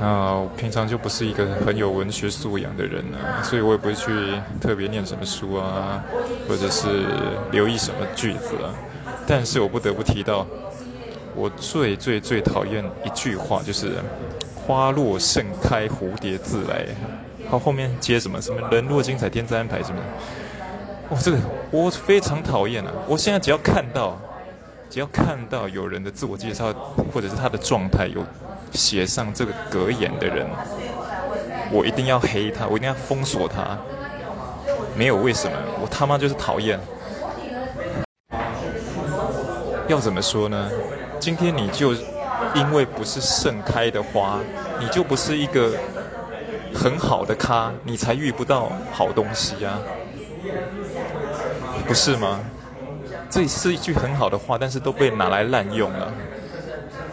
啊，我平常就不是一个很有文学素养的人啊，所以我也不会去特别念什么书啊，或者是留意什么句子啊。但是我不得不提到，我最最最讨厌一句话，就是“花落盛开，蝴蝶自来”。好，后面接什么？什么人若精彩，天自安排什么？哇，这个我非常讨厌啊！我现在只要看到，只要看到有人的自我介绍，或者是他的状态有。写上这个格言的人，我一定要黑他，我一定要封锁他。没有为什么，我他妈就是讨厌。要怎么说呢？今天你就因为不是盛开的花，你就不是一个很好的咖，你才遇不到好东西啊，不是吗？这是一句很好的话，但是都被拿来滥用了。